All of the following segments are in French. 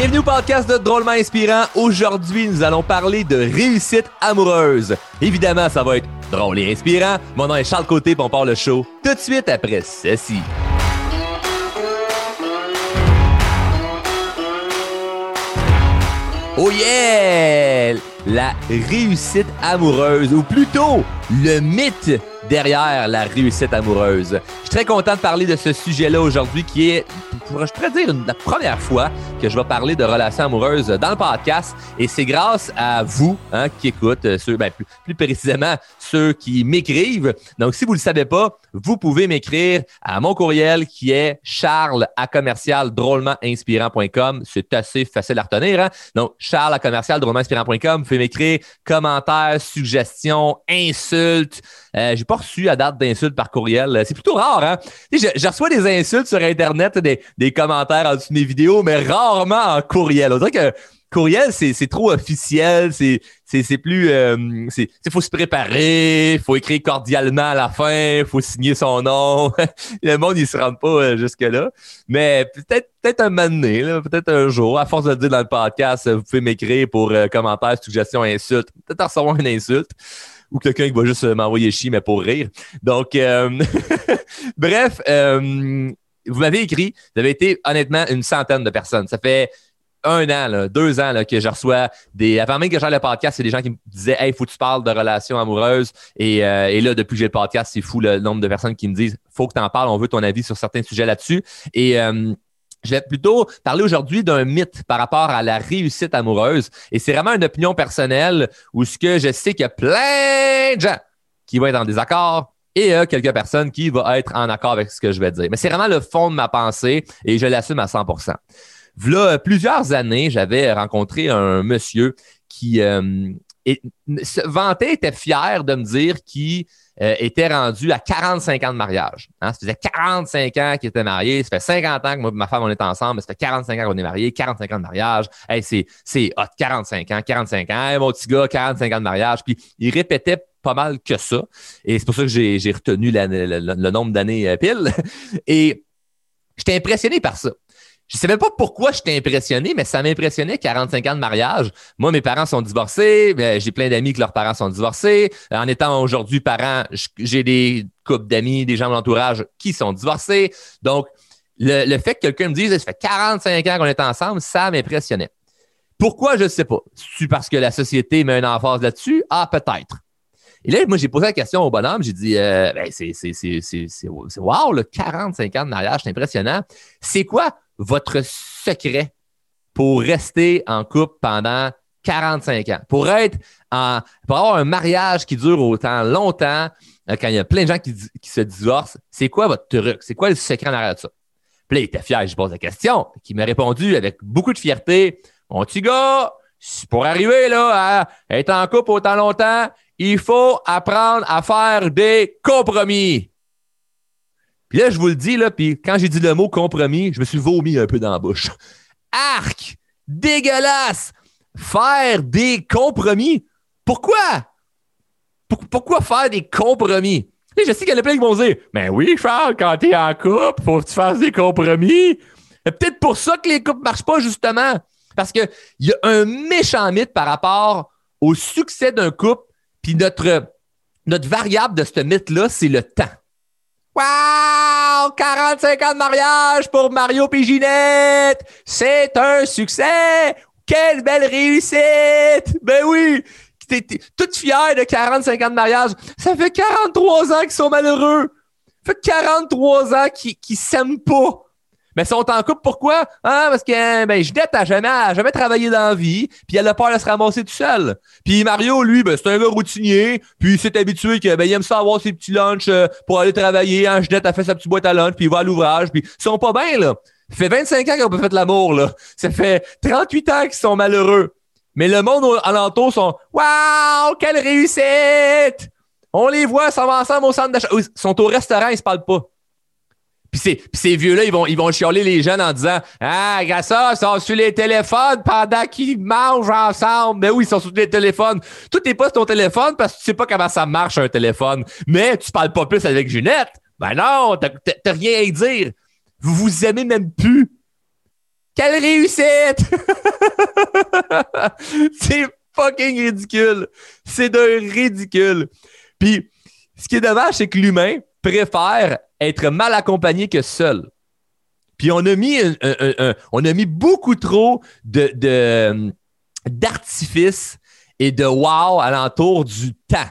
Bienvenue au podcast de Drôlement Inspirant. Aujourd'hui, nous allons parler de réussite amoureuse. Évidemment, ça va être drôle et inspirant. Mon nom est Charles Côté, pour on part le show tout de suite après ceci. Oh yeah! La réussite amoureuse, ou plutôt le mythe derrière la réussite amoureuse. Je suis très content de parler de ce sujet-là aujourd'hui qui est, je pourrais dire, la première fois que je vais parler de relations amoureuses dans le podcast. Et c'est grâce à vous hein, qui écoutent, euh, ceux, ben, plus, précisément ceux qui m'écrivent. Donc, si vous ne le savez pas, vous pouvez m'écrire à mon courriel qui est charles à commercial. C'est assez facile à retenir. Hein? Donc, charles à commercial drôlementinspirant.com. Vous pouvez m'écrire commentaires, suggestions, insultes. Euh, j'ai pas reçu à date d'insultes par courriel. C'est plutôt rare, hein? Je, je, reçois des insultes sur Internet, des, des commentaires en dessous de mes vidéos, mais rarement en courriel. On dirait que courriel, c'est trop officiel, c'est plus euh, c'est faut se préparer, faut écrire cordialement à la fin, faut signer son nom. le monde il se rend pas euh, jusque là, mais peut-être peut-être un moment donné, peut-être un jour, à force de le dire dans le podcast, vous pouvez m'écrire pour euh, commentaires, suggestions, insultes, peut-être recevoir une insulte ou quelqu'un qui va juste euh, m'envoyer chier mais pour rire. Donc euh, bref, vous m'avez écrit, vous avez été honnêtement une centaine de personnes. Ça fait un an, deux ans que je reçois des. Avant même que j'aille le podcast, c'est des gens qui me disaient Hey, faut que tu parles de relations amoureuses. Et, euh, et là, depuis que j'ai le podcast, c'est fou le nombre de personnes qui me disent Faut que tu en parles, on veut ton avis sur certains sujets là-dessus. Et euh, je vais plutôt parler aujourd'hui d'un mythe par rapport à la réussite amoureuse. Et c'est vraiment une opinion personnelle où ce que je sais qu'il y a plein de gens qui vont être en désaccord, et a quelques personnes qui vont être en accord avec ce que je vais dire. Mais c'est vraiment le fond de ma pensée et je l'assume à 100 Voilà plusieurs années, j'avais rencontré un monsieur qui euh, se vantait, était fier de me dire qu'il euh, était rendu à 45 ans de mariage. Hein. Ça faisait 45 ans qu'il était marié. Ça fait 50 ans que moi et ma femme, on est ensemble, mais ça fait 45 ans qu'on est mariés, 45 ans de mariage. Hey, c'est, hot, 45 ans, 45 ans. Hey, mon petit gars, 45 ans de mariage. Puis il répétait pas mal que ça. Et c'est pour ça que j'ai, j'ai retenu le nombre d'années euh, pile. Et j'étais impressionné par ça. Je savais pas pourquoi j'étais impressionné, mais ça m'impressionnait 45 ans de mariage. Moi, mes parents sont divorcés. Ben, j'ai plein d'amis que leurs parents sont divorcés. En étant aujourd'hui parent, j'ai des couples d'amis, des gens de l'entourage qui sont divorcés. Donc, le, fait que quelqu'un me dise, ça fait 45 ans qu'on est ensemble, ça m'impressionnait. Pourquoi, je ne sais pas. C'est parce que la société met une emphase là-dessus? Ah, peut-être. Et là, moi, j'ai posé la question au bonhomme. J'ai dit, euh, ben, c'est, wow, le 45 ans de mariage, c'est impressionnant. C'est quoi votre secret pour rester en couple pendant 45 ans? Pour être en, pour avoir un mariage qui dure autant longtemps, euh, quand il y a plein de gens qui, se divorcent, c'est quoi votre truc? C'est quoi le secret en arrière de ça? Puis là, il était fier, je pose la question. Qui m'a répondu avec beaucoup de fierté. Mon petit gars, pour arriver là à être en couple autant longtemps, il faut apprendre à faire des compromis. Puis là, je vous le dis, là, puis quand j'ai dit le mot compromis, je me suis vomi un peu dans la bouche. Arc! Dégueulasse! Faire des compromis? Pourquoi? pourquoi faire des compromis? Et je sais qu'il y en a plein qui vont dire Mais ben oui, Charles, quand t'es en couple, faut que tu fasses des compromis. Peut-être pour ça que les couples ne marchent pas, justement. Parce qu'il y a un méchant mythe par rapport au succès d'un couple puis notre, notre variable de ce mythe-là, c'est le temps. Wow! 45 ans de mariage pour Mario Piginette! C'est un succès! Quelle belle réussite! Ben oui! T'es, toute fière de 45 ans de mariage. Ça fait 43 ans qu'ils sont malheureux. Ça fait 43 ans qu'ils, qu'ils s'aiment pas. Mais sont en couple, pourquoi? Ah, parce que ben, Ginette a jamais, travaillé dans la vie, puis elle a peur de se ramasser tout seul. Puis Mario, lui, ben, c'est un gars routinier, puis il s'est habitué qu'il ben, aime ça avoir ses petits lunchs euh, pour aller travailler. Hein, Ginette a fait sa petite boîte à lunch, puis il va à l'ouvrage, puis ils sont pas bien, là. Ça fait 25 ans qu'ils ont pas fait l'amour, là. Ça fait 38 ans qu'ils sont malheureux. Mais le monde alentour sont Waouh, quelle réussite! On les voit, ça va ensemble au centre d'achat. Ils sont au restaurant, ils se parlent pas. Puis ces, vieux-là, ils vont, ils vont chialer les jeunes en disant Ah, regarde ça, ils sont sur les téléphones pendant qu'ils mangent ensemble. Mais oui, ils sont sur les téléphones. Tout n'est pas sur ton téléphone parce que tu sais pas comment ça marche un téléphone. Mais tu parles pas plus avec Junette. Ben non, t'as rien à dire. Vous vous aimez même plus. Quelle réussite! c'est fucking ridicule. C'est de ridicule. Puis, ce qui est dommage, c'est que l'humain préfère être mal accompagné que seul. Puis on a mis, beaucoup trop de, d'artifices et de wow alentour du temps.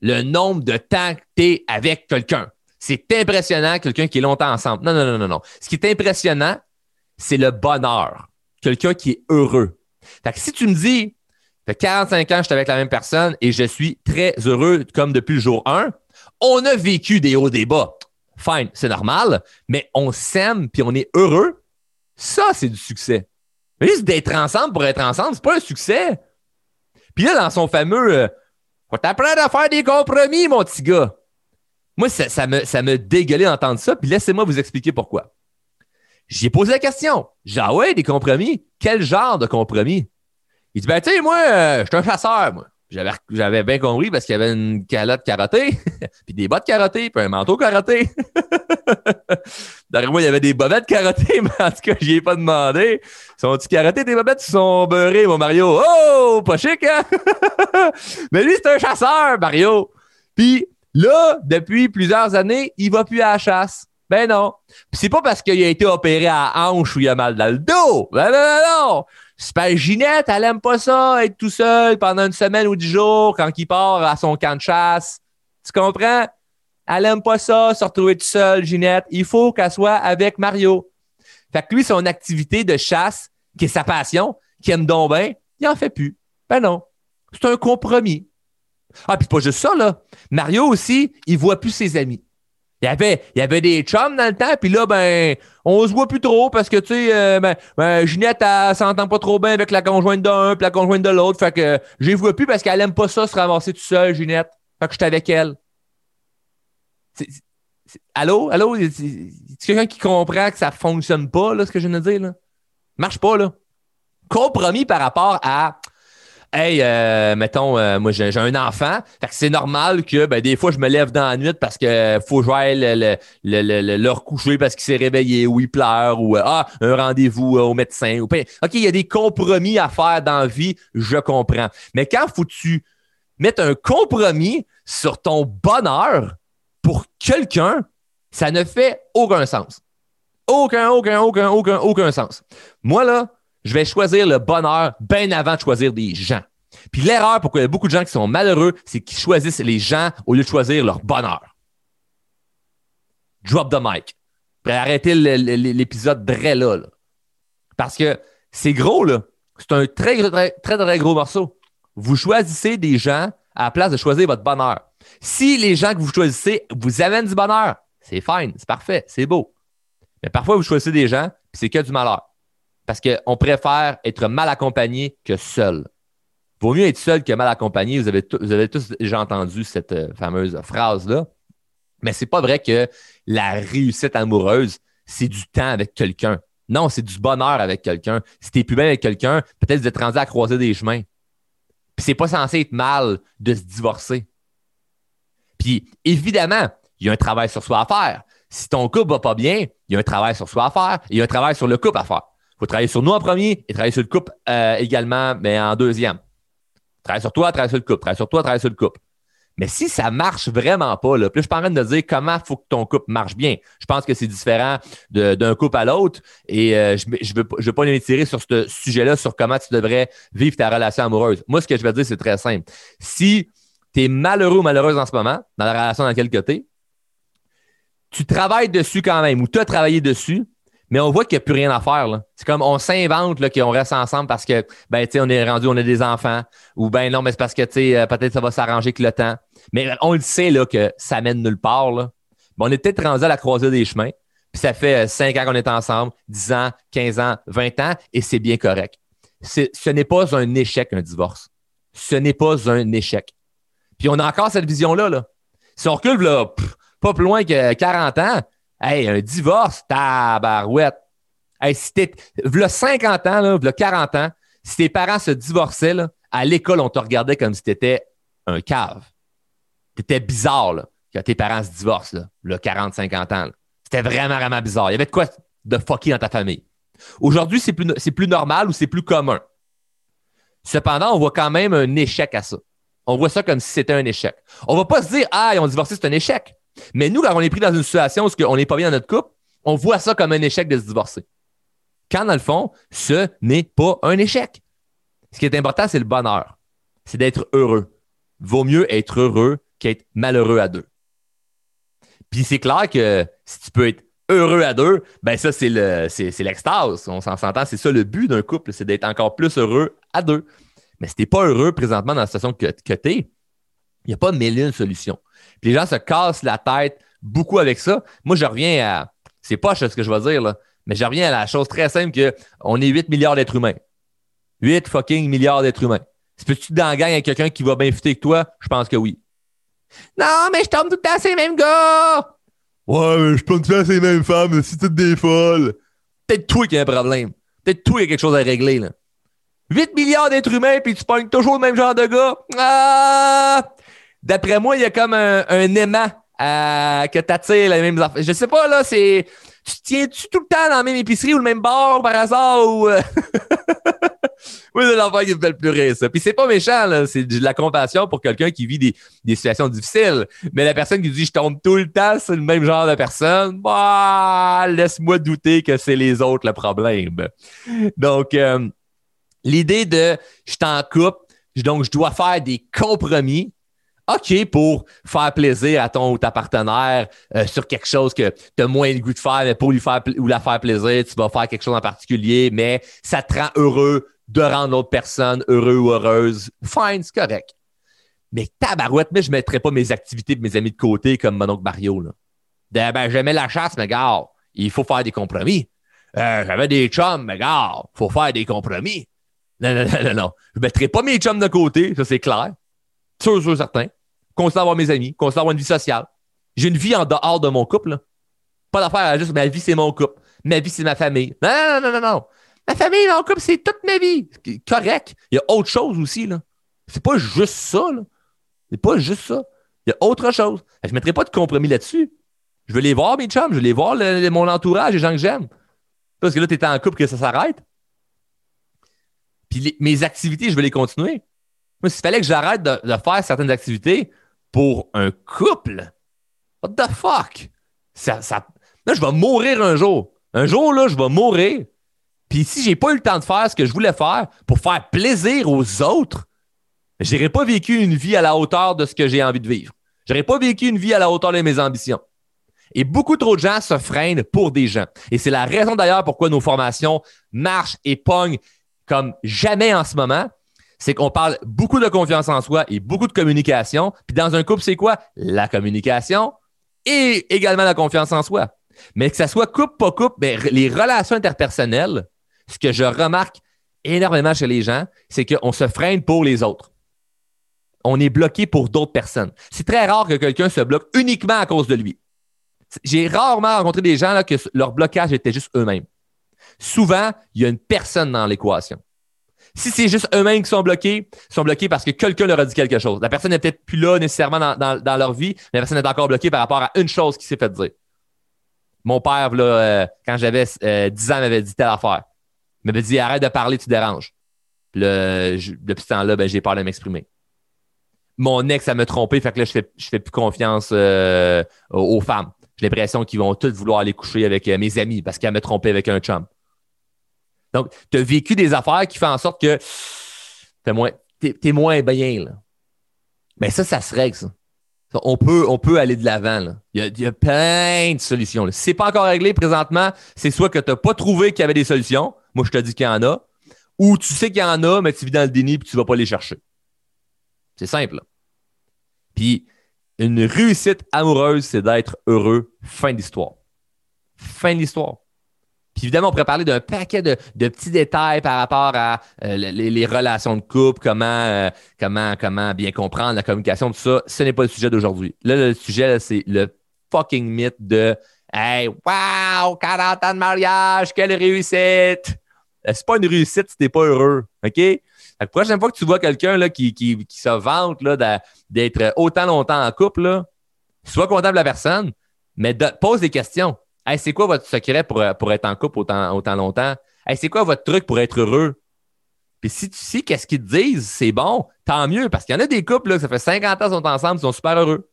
Le nombre de temps que tu es avec quelqu'un. C'est impressionnant, quelqu'un qui est longtemps ensemble. Non, non, non, non, non. Ce qui est impressionnant, c'est le bonheur. Quelqu'un qui est heureux. Fait que si tu me dis, fait 45 ans, je suis avec la même personne et je suis très heureux comme depuis le jour 1, on a vécu des hauts, des bas. Fine, c'est normal, mais on s'aime puis on est heureux. Ça, c'est du succès. Mais juste d'être ensemble pour être ensemble, c'est pas un succès. Puis là, dans son fameux euh, Faut t'apprendre à faire des compromis, mon petit gars. Moi, ça, me, ça me dégueulait d'entendre ça, puis laissez-moi vous expliquer pourquoi. J'ai posé la question. J'ai ah ouais, des compromis? Quel genre de compromis? Il dit, ben, tu sais, moi, euh, je suis un chasseur, moi. J'avais, j'avais bien compris parce qu'il y avait une calotte carottée, puis des bottes carottées, puis un manteau carotté. Derrière moi, il y avait des bobettes carottées, mais en tout cas, j'y ai pas demandé. Sont-ils carottés, tes bobettes, ils sont beurrés, mon Mario? Oh, pas chic, hein? mais lui, c'est un chasseur, Mario. Puis là, depuis plusieurs années, il va plus à la chasse. Ben non. Puis c'est pas parce qu'il a été opéré à hanche ou il a mal dans le dos. Ben non, non, non. C'est pas Ginette, elle aime pas ça, être tout seul pendant une semaine ou dix jours quand il part à son camp de chasse. Tu comprends? Elle aime pas ça, se retrouver tout seul, Ginette. Il faut qu'elle soit avec Mario. Fait que lui, son activité de chasse, qui est sa passion, qui aime donc bien, il en fait plus. Ben non. C'est un compromis. Ah, puis pas juste ça, là. Mario aussi, il voit plus ses amis. Il y avait, il y avait des chums dans le temps, puis là, ben, on se voit plus trop parce que, tu sais, euh, ben, ben, Ginette, elle s'entend pas trop bien avec la conjointe d'un, puis la conjointe de l'autre. Fait que je les vois plus parce qu'elle aime pas ça, se ramasser tout seul, Ginette. Fait que j'étais avec elle. allô? Allô? C'est quelqu'un qui comprend que ça fonctionne pas, là, ce que je viens de dire, là? Marche pas, là. Compromis par rapport à Hey, euh, mettons, euh, moi j'ai un enfant, fait que c'est normal que ben, des fois je me lève dans la nuit parce que faut jouer le, le, le, recoucher parce qu'il s'est réveillé ou il pleure ou euh, ah, un rendez-vous au médecin. Ou, OK, il y a des compromis à faire dans la vie, je comprends. Mais quand faut tu mettre un compromis sur ton bonheur pour quelqu'un, ça ne fait aucun sens. Aucun, aucun, aucun, aucun, aucun sens. Moi, là, je vais choisir le bonheur bien avant de choisir des gens. Puis l'erreur, pourquoi il y a beaucoup de gens qui sont malheureux, c'est qu'ils choisissent les gens au lieu de choisir leur bonheur. Drop the mic. arrêter l'épisode de là, là. Parce que c'est gros, là. C'est un très, très, très, très gros morceau. Vous choisissez des gens à la place de choisir votre bonheur. Si les gens que vous choisissez vous amènent du bonheur, c'est fine, c'est parfait, c'est beau. Mais parfois, vous choisissez des gens, puis c'est que du malheur parce qu'on préfère être mal accompagné que seul. Vaut mieux être seul que mal accompagné. Vous avez, tous déjà entendu cette euh, fameuse phrase-là. Mais c'est pas vrai que la réussite amoureuse, c'est du temps avec quelqu'un. Non, c'est du bonheur avec quelqu'un. Si t'es plus bien avec quelqu'un, peut-être vous êtes à croiser des chemins. Puis c'est pas censé être mal de se divorcer. Puis évidemment, il y a un travail sur soi à faire. Si ton couple va pas bien, il y a un travail sur soi à faire il y a un travail sur le couple à faire faut travailler sur nous en premier et travailler sur le couple euh, également, mais en deuxième. Travaille sur toi, travaille sur le couple. Travaille sur toi, travaille sur le couple. Mais si ça marche vraiment pas, là, plus je suis en train de dire comment il faut que ton couple marche bien. Je pense que c'est différent d'un couple à l'autre et euh, je ne veux, je veux pas tirer sur ce sujet-là, sur comment tu devrais vivre ta relation amoureuse. Moi, ce que je vais dire, c'est très simple. Si tu es malheureux ou malheureuse en ce moment, dans la relation dans laquelle es, tu travailles dessus quand même ou tu as travaillé dessus, mais on voit qu'il n'y a plus rien à faire. C'est comme on s'invente qu'on reste ensemble parce que ben, on est rendu, on a des enfants. Ou ben non, mais c'est parce que euh, peut-être ça va s'arranger avec le temps. Mais on le sait là, que ça mène nulle part. Là. on est peut-être rendu à la croisée des chemins. Puis ça fait 5 euh, ans qu'on est ensemble, 10 ans, 15 ans, 20 ans, et c'est bien correct. Ce n'est pas un échec, un divorce. Ce n'est pas un échec. Puis on a encore cette vision-là. Là. Si on recule pas plus loin que 40 ans, Hey, un divorce, tabarouette. Hey, si t'es, v'là 50 ans, là, v'là 40 ans, si tes parents se divorçaient, là, à l'école, on te regardait comme si t'étais un cave. T'étais bizarre, là, que tes parents se divorcent, là, 40, 50 ans. C'était vraiment, vraiment bizarre. Il y avait de quoi de fucky dans ta famille. Aujourd'hui, c'est plus, c'est plus normal ou c'est plus commun. Cependant, on voit quand même un échec à ça. On voit ça comme si c'était un échec. On va pas se dire, ah, ils ont divorcé, c'est un échec. Mais nous, quand on est pris dans une situation où on n'est pas bien dans notre couple, on voit ça comme un échec de se divorcer. Quand dans le fond, ce n'est pas un échec. Ce qui est important, c'est le bonheur. C'est d'être heureux. Vaut mieux être heureux qu'être malheureux à deux. Puis c'est clair que si tu peux être heureux à deux, ben ça, c'est le, c'est, l'extase. On s'en s'entend. C'est ça le but d'un couple, c'est d'être encore plus heureux à deux. Mais si t'es pas heureux présentement dans la situation que, que t'es, il n'y a pas mille une solution. Les gens se cassent la tête beaucoup avec ça. Moi, je reviens à. C'est pas ce que je vais dire, là. Mais je reviens à la chose très simple que on est 8 milliards d'êtres humains. 8 fucking milliards d'êtres humains. Si peux-tu dans la avec quelqu'un qui va bien fitter que toi? Je pense que oui. Non, mais je tombe tout le temps ces mêmes gars! Ouais, mais je tombe tout le temps ces mêmes femmes, c'est toutes des folles. Peut-être toi qui a un problème. Peut-être toi qui a quelque chose à régler, là. 8 milliards d'êtres humains, puis tu pognes toujours le même genre de gars. Ah! D'après moi, il y a comme un, aimant euh, que t'attires les mêmes affaires. Je sais pas, là, c'est tu tiens-tu tout le temps dans la même épicerie ou le même bar par hasard ou. Euh? oui, c'est l'enfant qui me fait le plus rire, ça. Puis c'est pas méchant, là. C'est de la compassion pour quelqu'un qui vit des, situations difficiles. Mais la personne qui dit je tombe tout le temps sur le même genre de personne, bah, laisse-moi douter que c'est les autres le problème. Donc, euh, l'idée de je t'en coupe, donc je dois faire des compromis OK pour faire plaisir à ton ou ta partenaire euh, sur quelque chose que tu as moins le goût de faire, mais pour lui faire ou la faire plaisir, tu vas faire quelque chose en particulier, mais ça te rend heureux de rendre l'autre personne heureux ou heureuse. Fine, c'est correct. Mais tabarouette, mais je ne mettrais pas mes activités de mes amis de côté comme mon Mario. Là. ben, j'aimais la chasse, mais gars, il faut faire des compromis. Euh, j'avais des chums, mais gars, il faut faire des compromis. Non, non, non, non, non. Je ne mettrai pas mes chums de côté, ça c'est clair. Sûr, sûr, certain continue avoir mes amis, continue avoir une vie sociale. J'ai une vie en dehors de mon couple. Pas d'affaire à juste ma vie, c'est mon couple. Ma vie, c'est ma famille. Non, non, non, non, non. Ma famille, mon couple, c'est toute ma vie. Correct. Il y a autre chose aussi. là. C'est pas juste ça. C'est pas juste ça. Il y a autre chose. Je ne mettrai pas de compromis là-dessus. Je veux les voir, mes chums. Je veux les voir, mon entourage, les gens que j'aime. Parce que là, tu es en couple que ça s'arrête. Puis mes activités, je veux les continuer. Moi, s'il fallait que j'arrête de, faire certaines activités, pour un couple. What the fuck? Ça. Là, je vais mourir un jour. Un jour, là, je vais mourir. Puis si j'ai pas eu le temps de faire ce que je voulais faire pour faire plaisir aux autres, j'aurais pas vécu une vie à la hauteur de ce que j'ai envie de vivre. J'aurais pas vécu une vie à la hauteur de mes ambitions. Et beaucoup trop de gens se freinent pour des gens. Et c'est la raison d'ailleurs pourquoi nos formations marchent et pognent comme jamais en ce moment c'est qu'on parle beaucoup de confiance en soi et beaucoup de communication. Puis dans un couple, c'est quoi? La communication et également la confiance en soi. Mais que ça soit couple, pas couple, ben, les relations interpersonnelles, ce que je remarque énormément chez les gens, c'est qu'on se freine pour les autres. On est bloqué pour d'autres personnes. C'est très rare que quelqu'un se bloque uniquement à cause de lui. J'ai rarement rencontré des gens là, que leur blocage était juste eux-mêmes. Souvent, il y a une personne dans l'équation. Si c'est juste eux-mêmes qui sont bloqués, ils sont bloqués parce que quelqu'un leur a dit quelque chose. La personne n'est peut-être plus là nécessairement dans, leur vie, mais la personne est encore bloquée par rapport à une chose qui s'est fait dire. Mon père, là, euh, quand j'avais 10 euh, ans, m'avait dit telle affaire. Il m'avait dit arrête de parler, tu déranges. Puis depuis ce temps-là, ben, j'ai peur de m'exprimer. Mon ex, a me trompé, fait que là, je fais, fais plus confiance euh, aux, femmes. J'ai l'impression qu'ils vont toutes vouloir aller coucher avec mes amis parce qu'elle me trompé avec un chum. Donc, tu as vécu des affaires qui font en sorte que t'es moins, es, moins bien. Là. Mais ça, ça se règle. On peut, aller de l'avant. Il, y a plein de solutions. Si ce n'est pas encore réglé présentement, c'est soit que tu n'as pas trouvé qu'il y avait des solutions. Moi, je te dis qu'il y en a. Ou tu sais qu'il y en a, mais tu vis dans le déni et tu ne vas pas les chercher. C'est simple. Puis, une réussite amoureuse, c'est d'être heureux. Fin d'histoire. Fin de l'histoire évidemment, on pourrait parler d'un paquet de, petits détails par rapport à euh, les, relations de couple, comment, euh, comment, comment bien comprendre la communication, tout ça. Ce n'est pas le sujet d'aujourd'hui. Là, le sujet, c'est le fucking mythe de Hey, wow, 40 ans de mariage, quelle réussite! Euh, c'est pas une réussite si t'es pas heureux. OK? La prochaine fois que tu vois quelqu'un qui, qui, qui, se vante d'être autant longtemps en couple, sois content de la personne, mais pose des questions c'est quoi votre secret pour, pour être en couple autant, autant longtemps? C'est quoi votre truc pour être heureux? Puis si tu sais qu'est-ce qu'ils te disent, c'est bon, tant mieux, parce qu'il y en a des couples, là, ça fait 50 ans qu'ils sont ensemble, ils sont super heureux.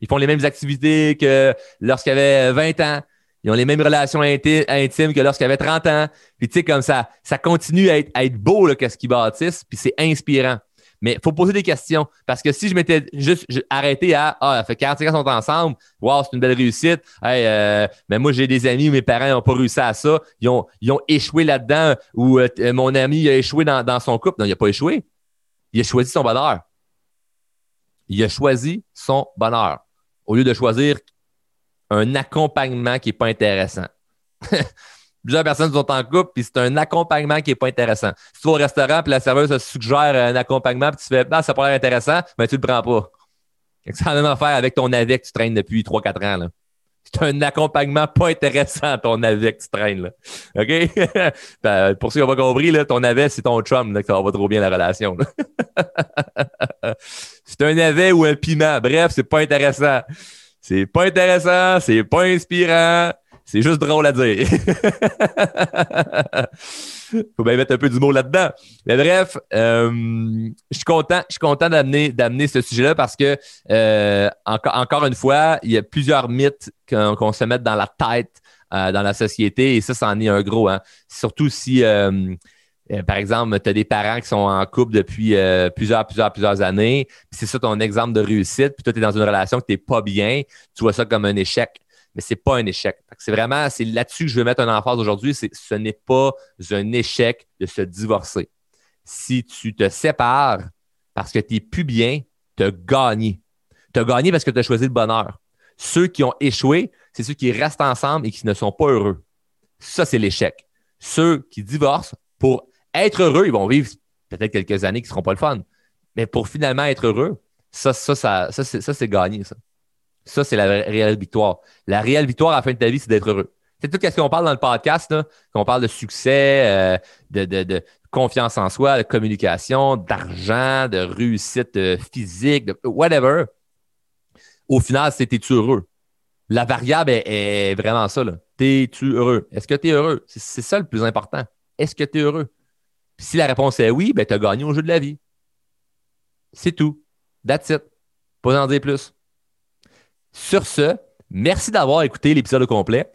Ils font les mêmes activités que lorsqu'ils avaient 20 ans. Ils ont les mêmes relations intimes que lorsqu'ils avaient 30 ans. Puis tu sais, comme ça, ça continue à être, beau, là, qu'est-ce qu'ils bâtissent, puis c'est inspirant. Mais il faut poser des questions. Parce que si je m'étais juste arrêté à Ah, fait 45 ans sont ensemble, wow, c'est une belle réussite. Euh, mais moi, j'ai des amis où mes parents n'ont pas réussi à ça. Ils ont, ils ont échoué là-dedans ou euh, mon ami a échoué dans, dans son couple. Non, il n'a pas échoué. Il a choisi son bonheur. Il a choisi son bonheur. Au lieu de choisir un accompagnement qui n'est pas intéressant. Plusieurs personnes sont en couple, puis c'est un accompagnement qui n'est pas intéressant. Si tu vas au restaurant, puis la serveuse te suggère un accompagnement, puis tu fais, ah, ça pas l'air intéressant, mais tu le prends pas. C'est la même affaire avec ton navet que tu traînes depuis 3-4 ans. Là. C'est un accompagnement pas intéressant, ton navet que tu traînes. Là. OK? Ben, pour ceux qui n'ont pas compris, là, ton navet, c'est ton chum, là, que ça va trop bien la relation. c'est un navet ou un piment. Bref, c'est pas intéressant. C'est pas intéressant, c'est pas inspirant, c'est juste drôle à dire. Faut bien mettre un peu d'humour là-dedans. Mais bref, euh, je suis content, content d'amener, d'amener ce sujet-là parce que euh, encore, encore une fois, il y a plusieurs mythes qu'on, se met dans la tête euh, dans la société et ça, c'en est un gros. Hein. Surtout si par exemple, tu as des parents qui sont en couple depuis plusieurs, plusieurs, plusieurs années, c'est ça ton exemple de réussite, puis toi, tu es dans une relation que tu n'es pas bien, tu vois ça comme un échec mais c'est pas un échec. C'est vraiment, c'est là-dessus que je veux mettre un emphase aujourd'hui, ce n'est pas un échec de se divorcer. Si tu te sépares parce que tu n'es plus bien, tu as gagné. Tu as gagné parce que tu as choisi le bonheur. Ceux qui ont échoué, c'est ceux qui restent ensemble et qui ne sont pas heureux. Ça, c'est l'échec. Ceux qui divorcent, pour être heureux, ils vont vivre peut-être quelques années qui ne seront pas le fun. Mais pour finalement être heureux, ça, ça, ça, ça, ça c'est gagné, ça. Ça, c'est la réelle victoire. La réelle victoire à la fin de ta vie, c'est d'être heureux. C'est tout ce qu'on parle dans le podcast, qu'on parle de succès, euh, de, confiance en soi, de communication, d'argent, de réussite euh, physique, de whatever. Au final, c'est es-tu heureux? La variable est, vraiment ça. T'es-tu heureux? Est-ce que tu es heureux? C'est ça le plus important. Est-ce que tu es heureux? si la réponse est oui, ben, tu as gagné au jeu de la vie. C'est tout. That's it. Pas en dire plus. Sur ce, merci d'avoir écouté l'épisode au complet.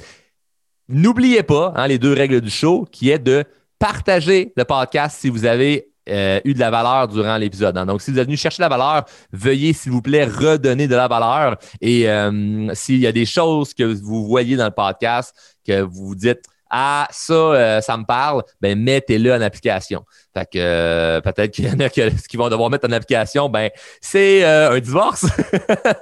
N'oubliez pas hein, les deux règles du show qui est de partager le podcast si vous avez euh, eu de la valeur durant l'épisode. Hein. Donc, si vous êtes venu chercher la valeur, veuillez, s'il vous plaît, redonner de la valeur. Et euh, s'il y a des choses que vous voyez dans le podcast, que vous vous dites, ah, ça, euh, ça me parle, ben mettez-le en application. Fait que euh, peut-être qu'il y en a qui, vont devoir mettre en application, ben c'est euh, un divorce.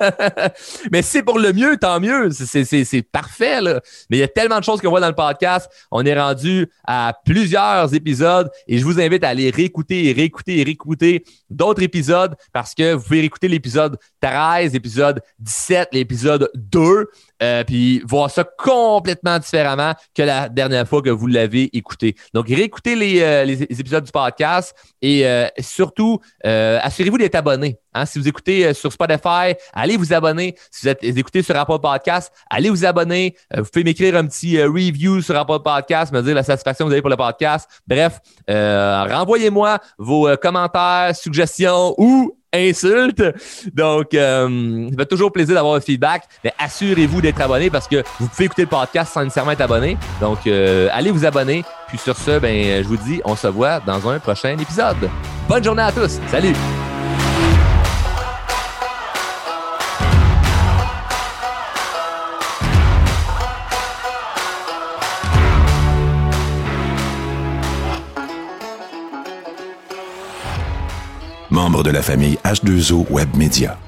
Mais c'est pour le mieux, tant mieux. C'est parfait. Là. Mais il y a tellement de choses qu'on voit dans le podcast. On est rendu à plusieurs épisodes et je vous invite à aller réécouter et réécouter et réécouter d'autres épisodes parce que vous pouvez réécouter l'épisode 13, l'épisode 17, l'épisode 2, puis voir ça complètement différemment que la dernière fois que vous l'avez écouté. Donc, réécoutez les épisodes du podcast. Et euh, surtout, euh, assurez-vous d'être abonné. Hein. Si vous écoutez euh, sur Spotify, allez vous abonner. Si vous êtes écouté sur Apple Podcast, allez vous abonner. vous pouvez m'écrire un petit review sur Apple Podcast, me dire la satisfaction que vous avez pour le podcast. Bref, renvoyez-moi vos commentaires, suggestions ou insultes. Donc, euh, ça fait toujours plaisir d'avoir un feedback. Mais assurez-vous d'être abonné parce que vous pouvez écouter le podcast sans nécessairement être abonné. Donc, allez vous abonner. Puis sur ce, ben, je vous dis, on se voit dans un prochain épisode. Bonne journée à tous. Salut! membre de la famille H2O Web Media.